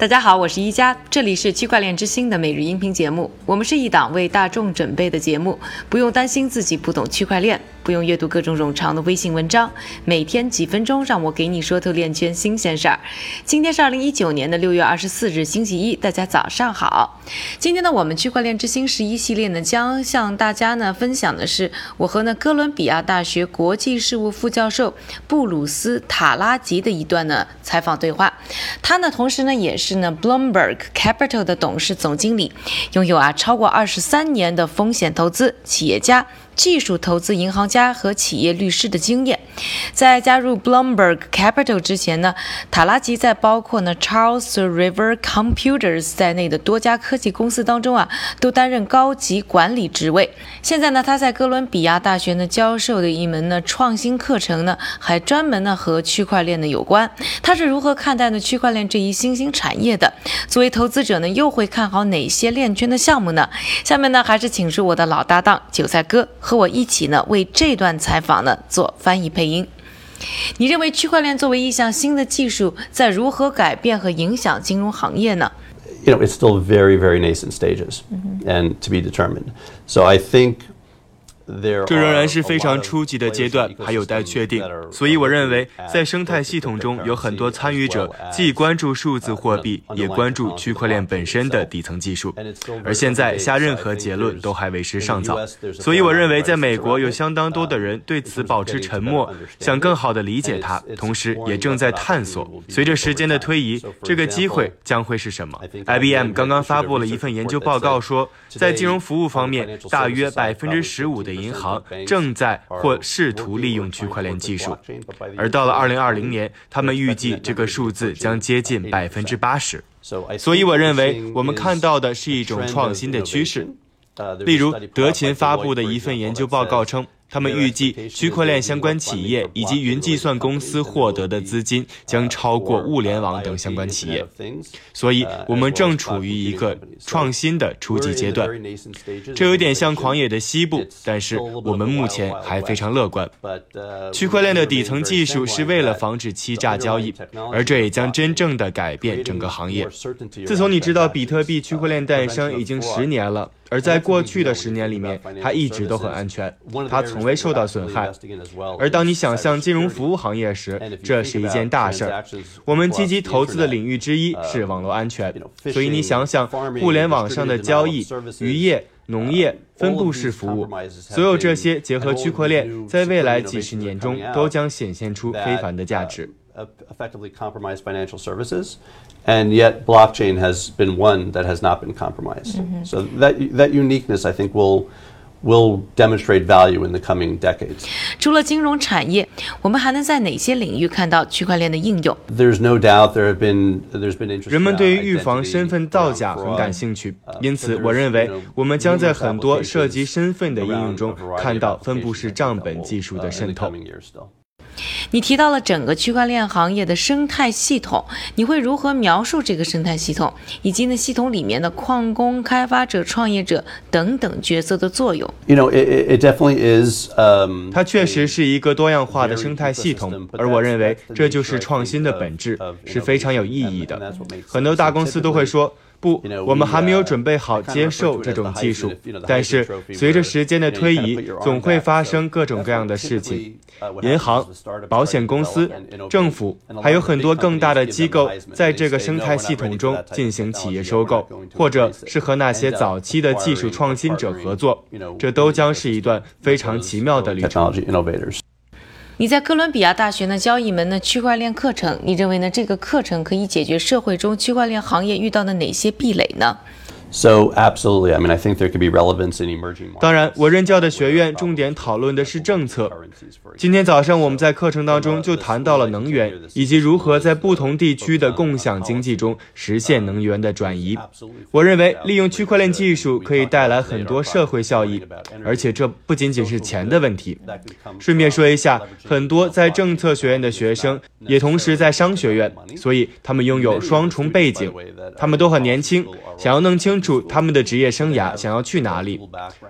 大家好，我是一加，这里是区块链之星的每日音频节目。我们是一档为大众准备的节目，不用担心自己不懂区块链，不用阅读各种冗长的微信文章，每天几分钟，让我给你说透链圈新鲜事儿。今天是二零一九年的六月二十四日，星期一，大家早上好。今天呢，我们区块链之星十一系列呢，将向大家呢分享的是我和呢哥伦比亚大学国际事务副教授布鲁斯塔拉吉的一段呢采访对话。他呢，同时呢也是。呢，Bloomberg Capital 的董事总经理，拥有啊超过二十三年的风险投资企业家。技术投资银行家和企业律师的经验，在加入 Bloomberg Capital 之前呢，塔拉吉在包括呢 Charles River Computers 在内的多家科技公司当中啊，都担任高级管理职位。现在呢，他在哥伦比亚大学呢教授的一门呢创新课程呢，还专门呢和区块链的有关。他是如何看待呢区块链这一新兴产业的？作为投资者呢，又会看好哪些链圈的项目呢？下面呢，还是请出我的老搭档韭菜哥。和我一起呢，为这段采访呢做翻译配音。你认为区块链作为一项新的技术，在如何改变和影响金融行业呢？You know, it's still very, very nascent stages, and to be determined. So I think. 这仍然是非常初级的阶段，还有待确定。所以我认为，在生态系统中有很多参与者，既关注数字货币，也关注区块链本身的底层技术。而现在下任何结论都还为时尚早。所以我认为，在美国有相当多的人对此保持沉默，想更好地理解它，同时也正在探索。随着时间的推移，这个机会将会是什么？IBM 刚刚发布了一份研究报告说，在金融服务方面，大约百分之十五的。银行正在或试图利用区块链技术，而到了二零二零年，他们预计这个数字将接近百分之八十。所以，我认为我们看到的是一种创新的趋势。例如，德勤发布的一份研究报告称。他们预计，区块链相关企业以及云计算公司获得的资金将超过物联网等相关企业。所以，我们正处于一个创新的初级阶段。这有点像狂野的西部，但是我们目前还非常乐观。区块链的底层技术是为了防止欺诈交易，而这也将真正的改变整个行业。自从你知道比特币区块链诞生已经十年了。而在过去的十年里面，它一直都很安全，它从未受到损害。而当你想象金融服务行业时，这是一件大事儿。我们积极投资的领域之一是网络安全，所以你想想，互联网上的交易、渔业、农业、分布式服务，所有这些结合区块链，在未来几十年中都将显现出非凡的价值。effectively compromised financial services, and yet blockchain has been one that has not been compromised. Mm-hmm. So that that uniqueness, I think, will will demonstrate value in the coming decades. 除了金融产业，我们还能在哪些领域看到区块链的应用？There's no doubt there have been there's been interest. 人们对于预防身份造假很感兴趣，因此我认为我们将在很多涉及身份的应用中看到分布式账本技术的渗透。 你提到了整个区块链行业的生态系统，你会如何描述这个生态系统，以及呢系统里面的矿工、开发者、创业者等等角色的作用？You know, it it definitely is. Um, 它确实是一个多样化的生态系统，而我认为这就是创新的本质，是非常有意义的。很多大公司都会说。不，我们还没有准备好接受这种技术。但是随着时间的推移，总会发生各种各样的事情。银行、保险公司、政府，还有很多更大的机构，在这个生态系统中进行企业收购，或者是和那些早期的技术创新者合作。这都将是一段非常奇妙的旅程。你在哥伦比亚大学呢教一门呢区块链课程，你认为呢这个课程可以解决社会中区块链行业遇到的哪些壁垒呢？？So absolutely, I mean, I think there could be relevance in emerging. 当然，我任教的学院重点讨论的是政策。今天早上我们在课程当中就谈到了能源，以及如何在不同地区的共享经济中实现能源的转移。我认为利用区块链技术可以带来很多社会效益，而且这不仅仅是钱的问题。顺便说一下，很多在政策学院的学生也同时在商学院，所以他们拥有双重背景，他们都很年轻，想要弄清。楚他们的职业生涯想要去哪里，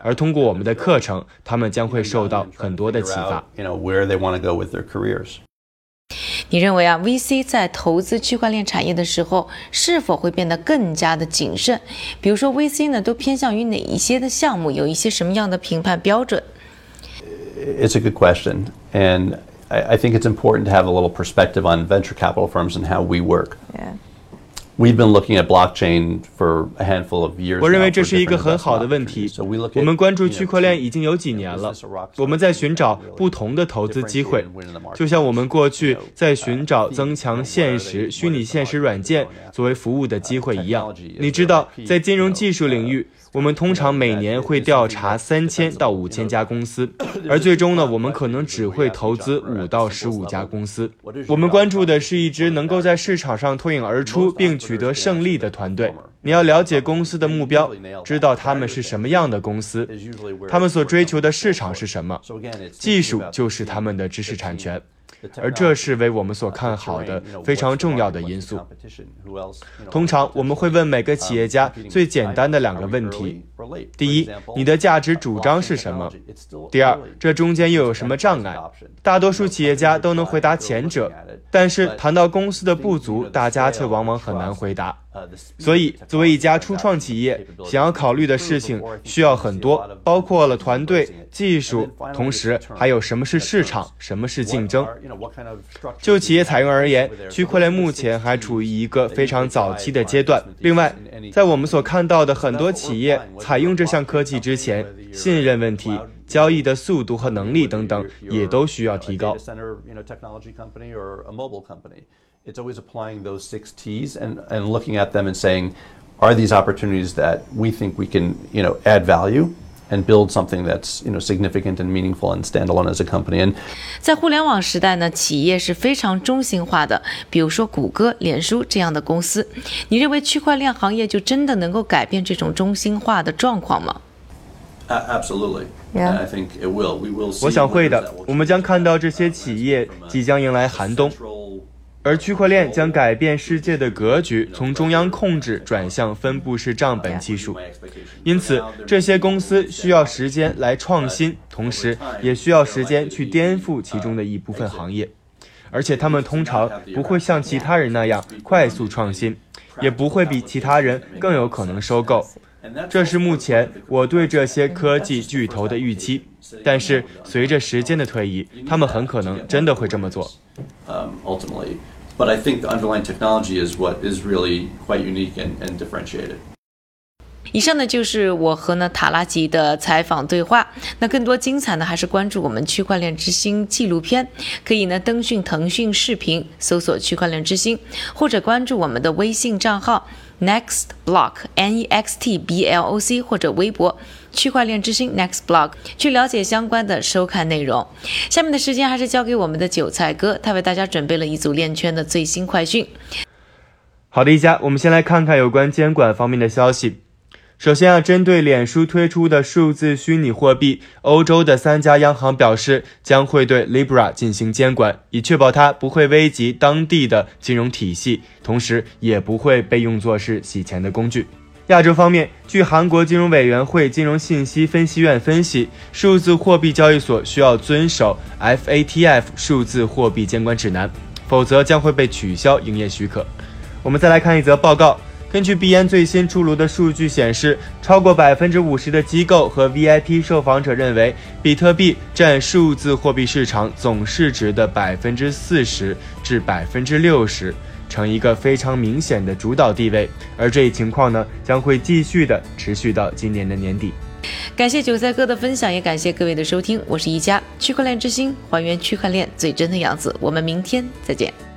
而通过我们的课程，他们将会受到很多的启发。 你认为啊，VC 在投资区块链产业的时候，是否会变得更加的谨慎？比如说，VC 呢都偏向于哪一些的项目？有一些什么样的评判标准？It's a good question, and I, I think it's important to have a little perspective on venture capital firms and how we work. Yeah. We've been looking at blockchain for a handful of years. 我认为这是一个很好的问题。我们关注区块链已经有几年了。我们在寻找不同的投资机会，就像我们过去在寻找增强现实、虚拟现实软件作为服务的机会一样。你知道，在金融技术领域。我们通常每年会调查三千到五千家公司，而最终呢，我们可能只会投资五到十五家公司。我们关注的是一支能够在市场上脱颖而出并取得胜利的团队。你要了解公司的目标，知道他们是什么样的公司，他们所追求的市场是什么，技术就是他们的知识产权。而这是为我们所看好的非常重要的因素。通常我们会问每个企业家最简单的两个问题：第一，你的价值主张是什么？第二，这中间又有什么障碍？大多数企业家都能回答前者，但是谈到公司的不足，大家却往往很难回答。所以，作为一家初创企业，想要考虑的事情需要很多，包括了团队、技术，同时还有什么是市场，什么是竞争。就企业采用而言，区块链目前还处于一个非常早期的阶段。另外，在我们所看到的很多企业采用这项科技之前，信任问题、交易的速度和能力等等，也都需要提高。It's always applying those six T's and, and looking at them and saying, are these opportunities that we think we can, you know, add value and build something that's you know significant and meaningful and stand alone as a company. And 在互联网时代呢，企业是非常中心化的，比如说谷歌、脸书这样的公司。你认为区块链行业就真的能够改变这种中心化的状况吗？Absolutely. Yeah. I think it will. We will. 我想会的。我们将看到这些企业即将迎来寒冬。而区块链将改变世界的格局，从中央控制转向分布式账本技术。因此，这些公司需要时间来创新，同时也需要时间去颠覆其中的一部分行业。而且，他们通常不会像其他人那样快速创新，也不会比其他人更有可能收购。这是目前我对这些科技巨头的预期。但是，随着时间的推移，他们很可能真的会这么做。but I think the underlying technology is what is really quite unique and, and differentiated. 以上呢就是我和呢塔拉吉的采访对话。那更多精彩呢，还是关注我们区块链之星纪录片，可以呢登讯腾讯视频，搜索区块链之星，或者关注我们的微信账号 Next Block N E X T B L O C，或者微博区块链之星 Next Block，去了解相关的收看内容。下面的时间还是交给我们的韭菜哥，他为大家准备了一组链圈的最新快讯。好的，一家，我们先来看看有关监管方面的消息。首先啊，针对脸书推出的数字虚拟货币，欧洲的三家央行表示将会对 Libra 进行监管，以确保它不会危及当地的金融体系，同时也不会被用作是洗钱的工具。亚洲方面，据韩国金融委员会金融信息分析院分析，数字货币交易所需要遵守 FATF 数字货币监管指南，否则将会被取消营业许可。我们再来看一则报告。根据币安最新出炉的数据显示，超过百分之五十的机构和 VIP 受访者认为，比特币占数字货币市场总市值的百分之四十至百分之六十，呈一个非常明显的主导地位。而这一情况呢，将会继续的持续到今年的年底。感谢韭菜哥的分享，也感谢各位的收听。我是一加区块链之星，还原区块链最真的样子。我们明天再见。